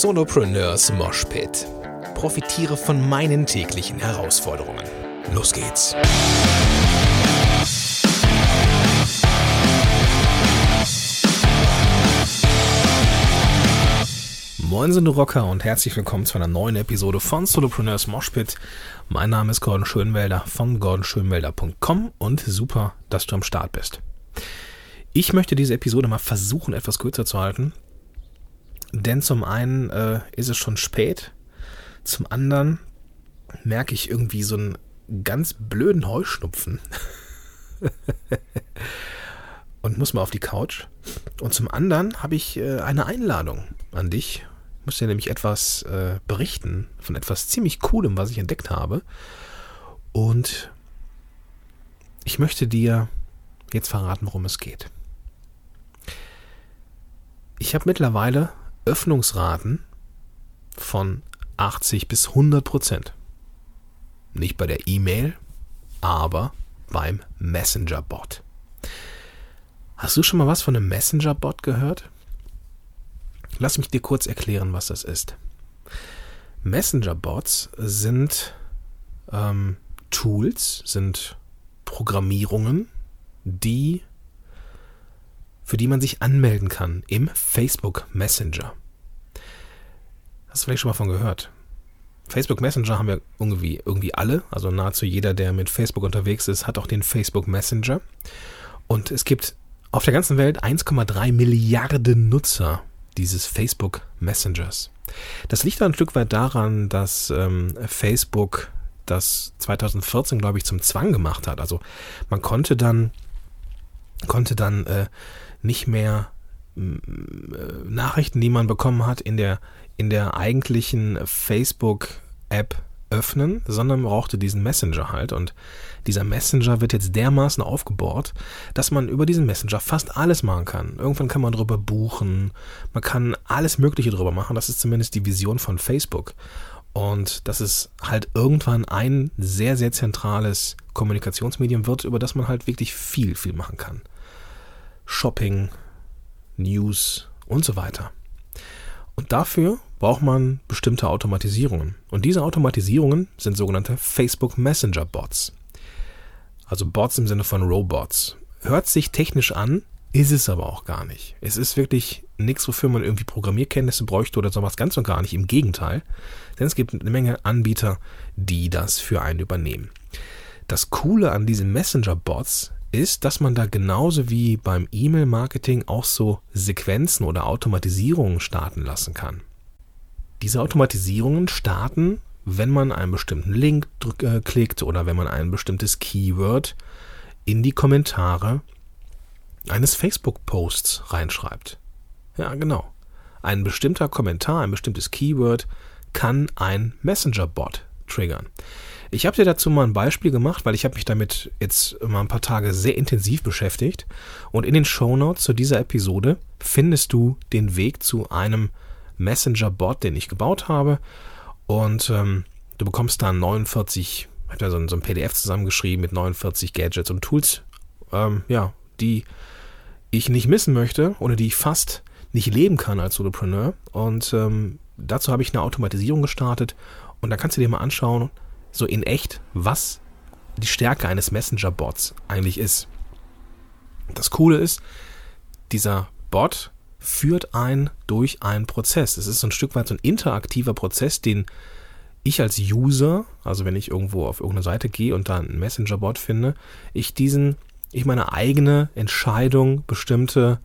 Solopreneurs Moshpit. Profitiere von meinen täglichen Herausforderungen. Los geht's. Moin sind Rocker und herzlich willkommen zu einer neuen Episode von Solopreneurs Moshpit. Mein Name ist Gordon Schönwelder von gordonschönwelder.com und super, dass du am Start bist. Ich möchte diese Episode mal versuchen, etwas kürzer zu halten, denn zum einen äh, ist es schon spät, zum anderen merke ich irgendwie so einen ganz blöden Heuschnupfen und muss mal auf die Couch. Und zum anderen habe ich äh, eine Einladung an dich. Ich muss dir nämlich etwas äh, berichten von etwas ziemlich Coolem, was ich entdeckt habe. Und ich möchte dir jetzt verraten, worum es geht. Ich habe mittlerweile Öffnungsraten von 80 bis 100 Prozent. Nicht bei der E-Mail, aber beim Messenger-Bot. Hast du schon mal was von einem Messenger-Bot gehört? Lass mich dir kurz erklären, was das ist. Messenger-Bots sind ähm, Tools, sind Programmierungen, die für die man sich anmelden kann im Facebook Messenger. Hast du vielleicht schon mal von gehört? Facebook Messenger haben wir irgendwie, irgendwie alle, also nahezu jeder, der mit Facebook unterwegs ist, hat auch den Facebook Messenger. Und es gibt auf der ganzen Welt 1,3 Milliarden Nutzer dieses Facebook Messengers. Das liegt ein Stück weit daran, dass ähm, Facebook das 2014, glaube ich, zum Zwang gemacht hat. Also man konnte dann konnte dann äh, nicht mehr äh, Nachrichten, die man bekommen hat, in der, in der eigentlichen Facebook-App öffnen, sondern brauchte diesen Messenger halt. Und dieser Messenger wird jetzt dermaßen aufgebohrt, dass man über diesen Messenger fast alles machen kann. Irgendwann kann man drüber buchen, man kann alles Mögliche drüber machen. Das ist zumindest die Vision von Facebook. Und dass es halt irgendwann ein sehr, sehr zentrales Kommunikationsmedium wird, über das man halt wirklich viel, viel machen kann. Shopping, News und so weiter. Und dafür braucht man bestimmte Automatisierungen. Und diese Automatisierungen sind sogenannte Facebook Messenger Bots. Also Bots im Sinne von Robots. Hört sich technisch an, ist es aber auch gar nicht. Es ist wirklich nichts, wofür man irgendwie Programmierkenntnisse bräuchte oder sowas ganz und gar nicht. Im Gegenteil. Denn es gibt eine Menge Anbieter, die das für einen übernehmen. Das Coole an diesen Messenger-Bots ist, dass man da genauso wie beim E-Mail-Marketing auch so Sequenzen oder Automatisierungen starten lassen kann. Diese Automatisierungen starten, wenn man einen bestimmten Link äh, klickt oder wenn man ein bestimmtes Keyword in die Kommentare eines Facebook-Posts reinschreibt. Ja, genau. Ein bestimmter Kommentar, ein bestimmtes Keyword kann ein Messenger-Bot triggern. Ich habe dir dazu mal ein Beispiel gemacht, weil ich habe mich damit jetzt mal ein paar Tage sehr intensiv beschäftigt. Und in den Show Notes zu dieser Episode findest du den Weg zu einem Messenger-Bot, den ich gebaut habe. Und ähm, du bekommst da 49, ich habe da so ein, so ein, PDF zusammengeschrieben mit 49 Gadgets und Tools, ähm, ja, die ich nicht missen möchte oder die ich fast nicht leben kann als Solopreneur. Und ähm, dazu habe ich eine Automatisierung gestartet. Und da kannst du dir mal anschauen, so in echt, was die Stärke eines Messenger-Bots eigentlich ist. Das Coole ist, dieser Bot führt ein durch einen Prozess. Es ist so ein Stück weit so ein interaktiver Prozess, den ich als User, also wenn ich irgendwo auf irgendeine Seite gehe und da einen Messenger-Bot finde, ich diesen, ich meine eigene Entscheidung, bestimmte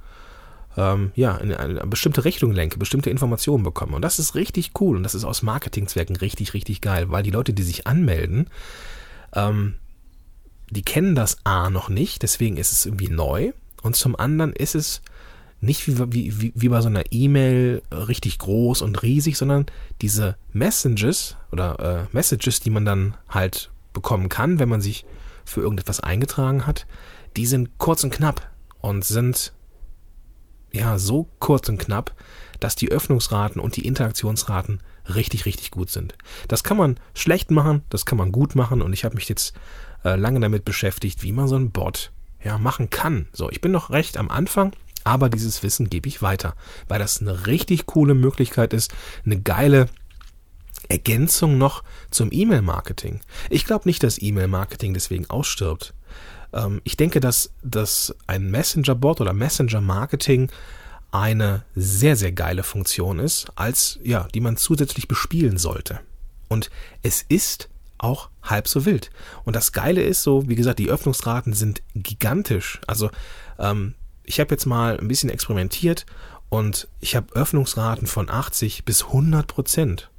ähm, ja, in eine bestimmte Richtung lenke, bestimmte Informationen bekomme. Und das ist richtig cool und das ist aus Marketingzwecken richtig, richtig geil, weil die Leute, die sich anmelden, ähm, die kennen das A noch nicht, deswegen ist es irgendwie neu. Und zum anderen ist es nicht wie, wie, wie bei so einer E-Mail richtig groß und riesig, sondern diese Messages oder äh, Messages, die man dann halt bekommen kann, wenn man sich für irgendetwas eingetragen hat, die sind kurz und knapp und sind ja so kurz und knapp, dass die Öffnungsraten und die Interaktionsraten richtig, richtig gut sind. Das kann man schlecht machen, das kann man gut machen und ich habe mich jetzt äh, lange damit beschäftigt, wie man so einen Bot ja, machen kann. So, ich bin noch recht am Anfang, Aber dieses Wissen gebe ich weiter, weil das eine richtig coole Möglichkeit ist, eine geile Ergänzung noch zum E-Mail-Marketing. Ich glaube nicht, dass E-Mail-Marketing deswegen ausstirbt. Ähm, ich denke, dass, dass ein Messenger-Bot oder Messenger-Marketing eine sehr, sehr geile Funktion ist, als, ja, die man zusätzlich bespielen sollte. Und es ist auch halb so wild. Und das Geile ist so, wie gesagt, die Öffnungsraten sind gigantisch. Also, ähm, ich habe jetzt mal ein bisschen experimentiert und ich habe Öffnungsraten von 80 bis 100 Prozent.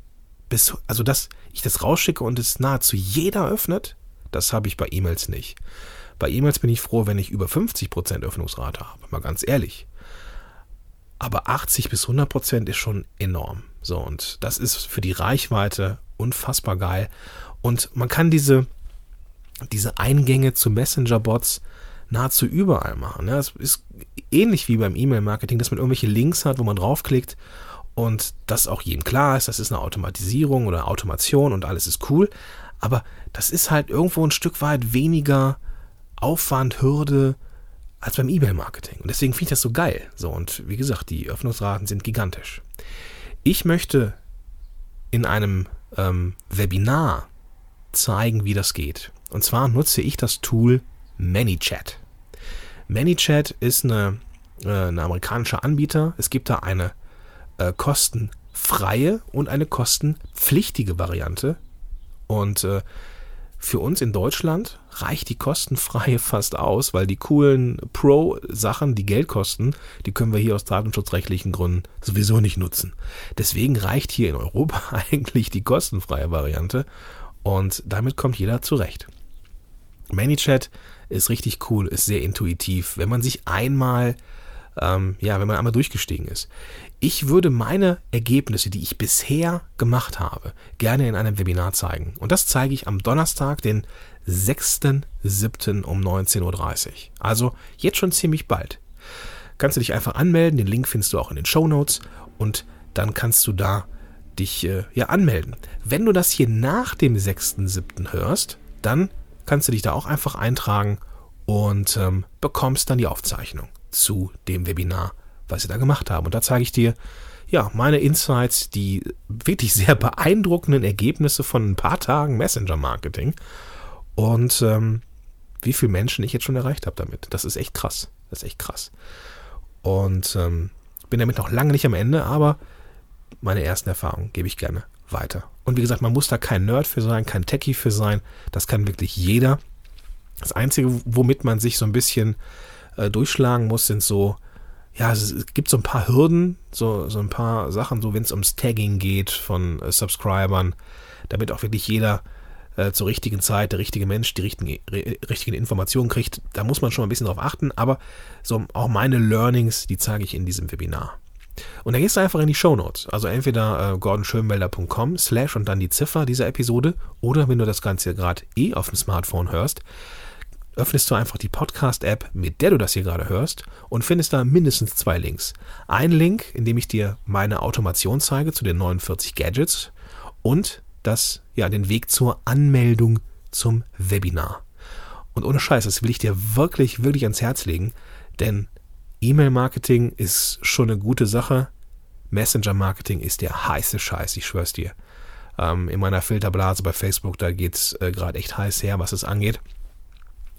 Bis, also, dass ich das rausschicke und es nahezu jeder öffnet, das habe ich bei E-Mails nicht. Bei E-Mails bin ich froh, wenn ich über 50 Prozent Öffnungsrate habe, mal ganz ehrlich. Aber 80 bis 100 Prozent ist schon enorm. So, und das ist für die Reichweite unfassbar geil. Und man kann diese, diese Eingänge zu Messenger-Bots nahezu überall machen. Ja, es ist ähnlich wie beim E-Mail-Marketing, dass man irgendwelche Links hat, wo man draufklickt und das auch jedem klar ist, das ist eine Automatisierung oder Automation und alles ist cool. Aber das ist halt irgendwo ein Stück weit weniger Aufwand, Hürde, als beim E-Mail-Marketing. Und deswegen finde ich das so geil. So, und wie gesagt, die Öffnungsraten sind gigantisch. Ich möchte in einem ähm, Webinar zeigen, wie das geht. Und zwar nutze ich das Tool ManyChat. ManyChat ist eine, äh, ein amerikanischer Anbieter. Es gibt da eine äh, kostenfreie und eine kostenpflichtige Variante. Und äh, für uns in Deutschland reicht die kostenfreie fast aus, weil die coolen Pro-Sachen, die Geld kosten, die können wir hier aus datenschutzrechtlichen Gründen sowieso nicht nutzen. Deswegen reicht hier in Europa eigentlich die kostenfreie Variante und damit kommt jeder zurecht. ManyChat ist richtig cool, ist sehr intuitiv. Wenn man sich einmal, ähm, ja, wenn man einmal durchgestiegen ist. Ich würde meine Ergebnisse, die ich bisher gemacht habe, gerne in einem Webinar zeigen. Und das zeige ich am Donnerstag, den 6.7. um 19.30 Uhr. Also jetzt schon ziemlich bald. Kannst du dich einfach anmelden, den Link findest du auch in den Show Notes und dann kannst du da dich äh, ja anmelden. Wenn du das hier nach dem 6.7. hörst, dann kannst du dich da auch einfach eintragen und ähm, bekommst dann die Aufzeichnung zu dem Webinar was sie da gemacht haben. Und da zeige ich dir, ja, meine Insights, die wirklich sehr beeindruckenden Ergebnisse von ein paar Tagen Messenger-Marketing und ähm, wie viele Menschen ich jetzt schon erreicht habe damit. Das ist echt krass. Das ist echt krass. Und ähm, bin damit noch lange nicht am Ende, aber meine ersten Erfahrungen gebe ich gerne weiter. Und wie gesagt, man muss da kein Nerd für sein, kein Techie für sein. Das kann wirklich jeder. Das Einzige, womit man sich so ein bisschen äh, durchschlagen muss, sind so ja, es, gibt so ein paar Hürden, so, so ein paar Sachen, so wenn es ums Tagging geht von äh, Subscribern, damit auch wirklich jeder äh, zur richtigen Zeit, der richtige Mensch, die richtigen, richtigen Informationen kriegt. Da muss man schon ein bisschen drauf achten, aber so auch meine Learnings, die zeige ich in diesem Webinar. Und dann gehst du einfach in die Show Notes. Also entweder äh, gordonschönwelder.com slash und dann die Ziffer dieser Episode oder wenn du das Ganze gerade eh auf dem Smartphone hörst, öffnest du einfach die Podcast-App, mit der du das hier gerade hörst, und findest da mindestens zwei Links. Ein Link, in dem ich dir meine Automation zeige zu den 49 Gadgets und das, ja, den Weg zur Anmeldung zum Webinar. Und ohne Scheiß, das will ich dir wirklich, wirklich ans Herz legen, denn E-Mail-Marketing ist schon eine gute Sache. Messenger-Marketing ist der heiße Scheiß, ich schwör's dir. Ähm, in meiner Filterblase bei Facebook, da geht's äh, gerade echt heiß her, was es angeht.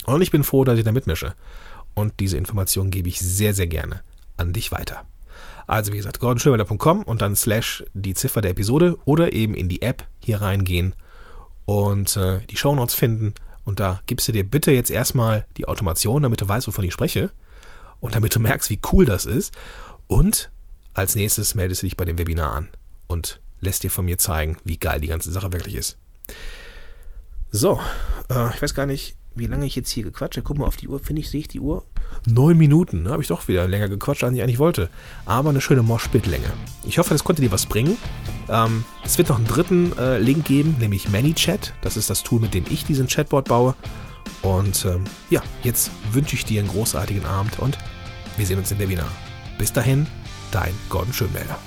Und ich bin froh, dass ich da mitmische. Und diese Informationen gebe ich sehr, sehr gerne an dich weiter. Also wie gesagt, gordonschönwelder.com und dann slash die Ziffer der Episode oder eben in die App hier reingehen und äh, die Shownotes finden. Und da gibst du dir bitte jetzt erstmal die Automation, damit du weißt, wovon ich spreche. Und damit du merkst, wie cool das ist. Und als nächstes meldest du dich bei dem Webinar an und lässt dir von mir zeigen, wie geil die ganze Sache wirklich ist. So, äh, ich weiß gar nicht, wie lange ich jetzt hier gequatscht habe. Guck mal auf die Uhr, finde ich, sehe ich die Uhr. Neun Minuten, ne? habe ich doch wieder länger gequatscht, als ich eigentlich wollte. Aber eine schöne Moshpit-Länge. Ich hoffe, das konnte dir was bringen. Ähm, es wird noch einen dritten äh, Link geben, nämlich ManyChat. Das ist das Tool, mit dem ich diesen Chatbot baue. Und ähm, ja, jetzt wünsche ich dir einen großartigen Abend und wir sehen uns im Webinar. Bis dahin, dein Gordon Schönmelder.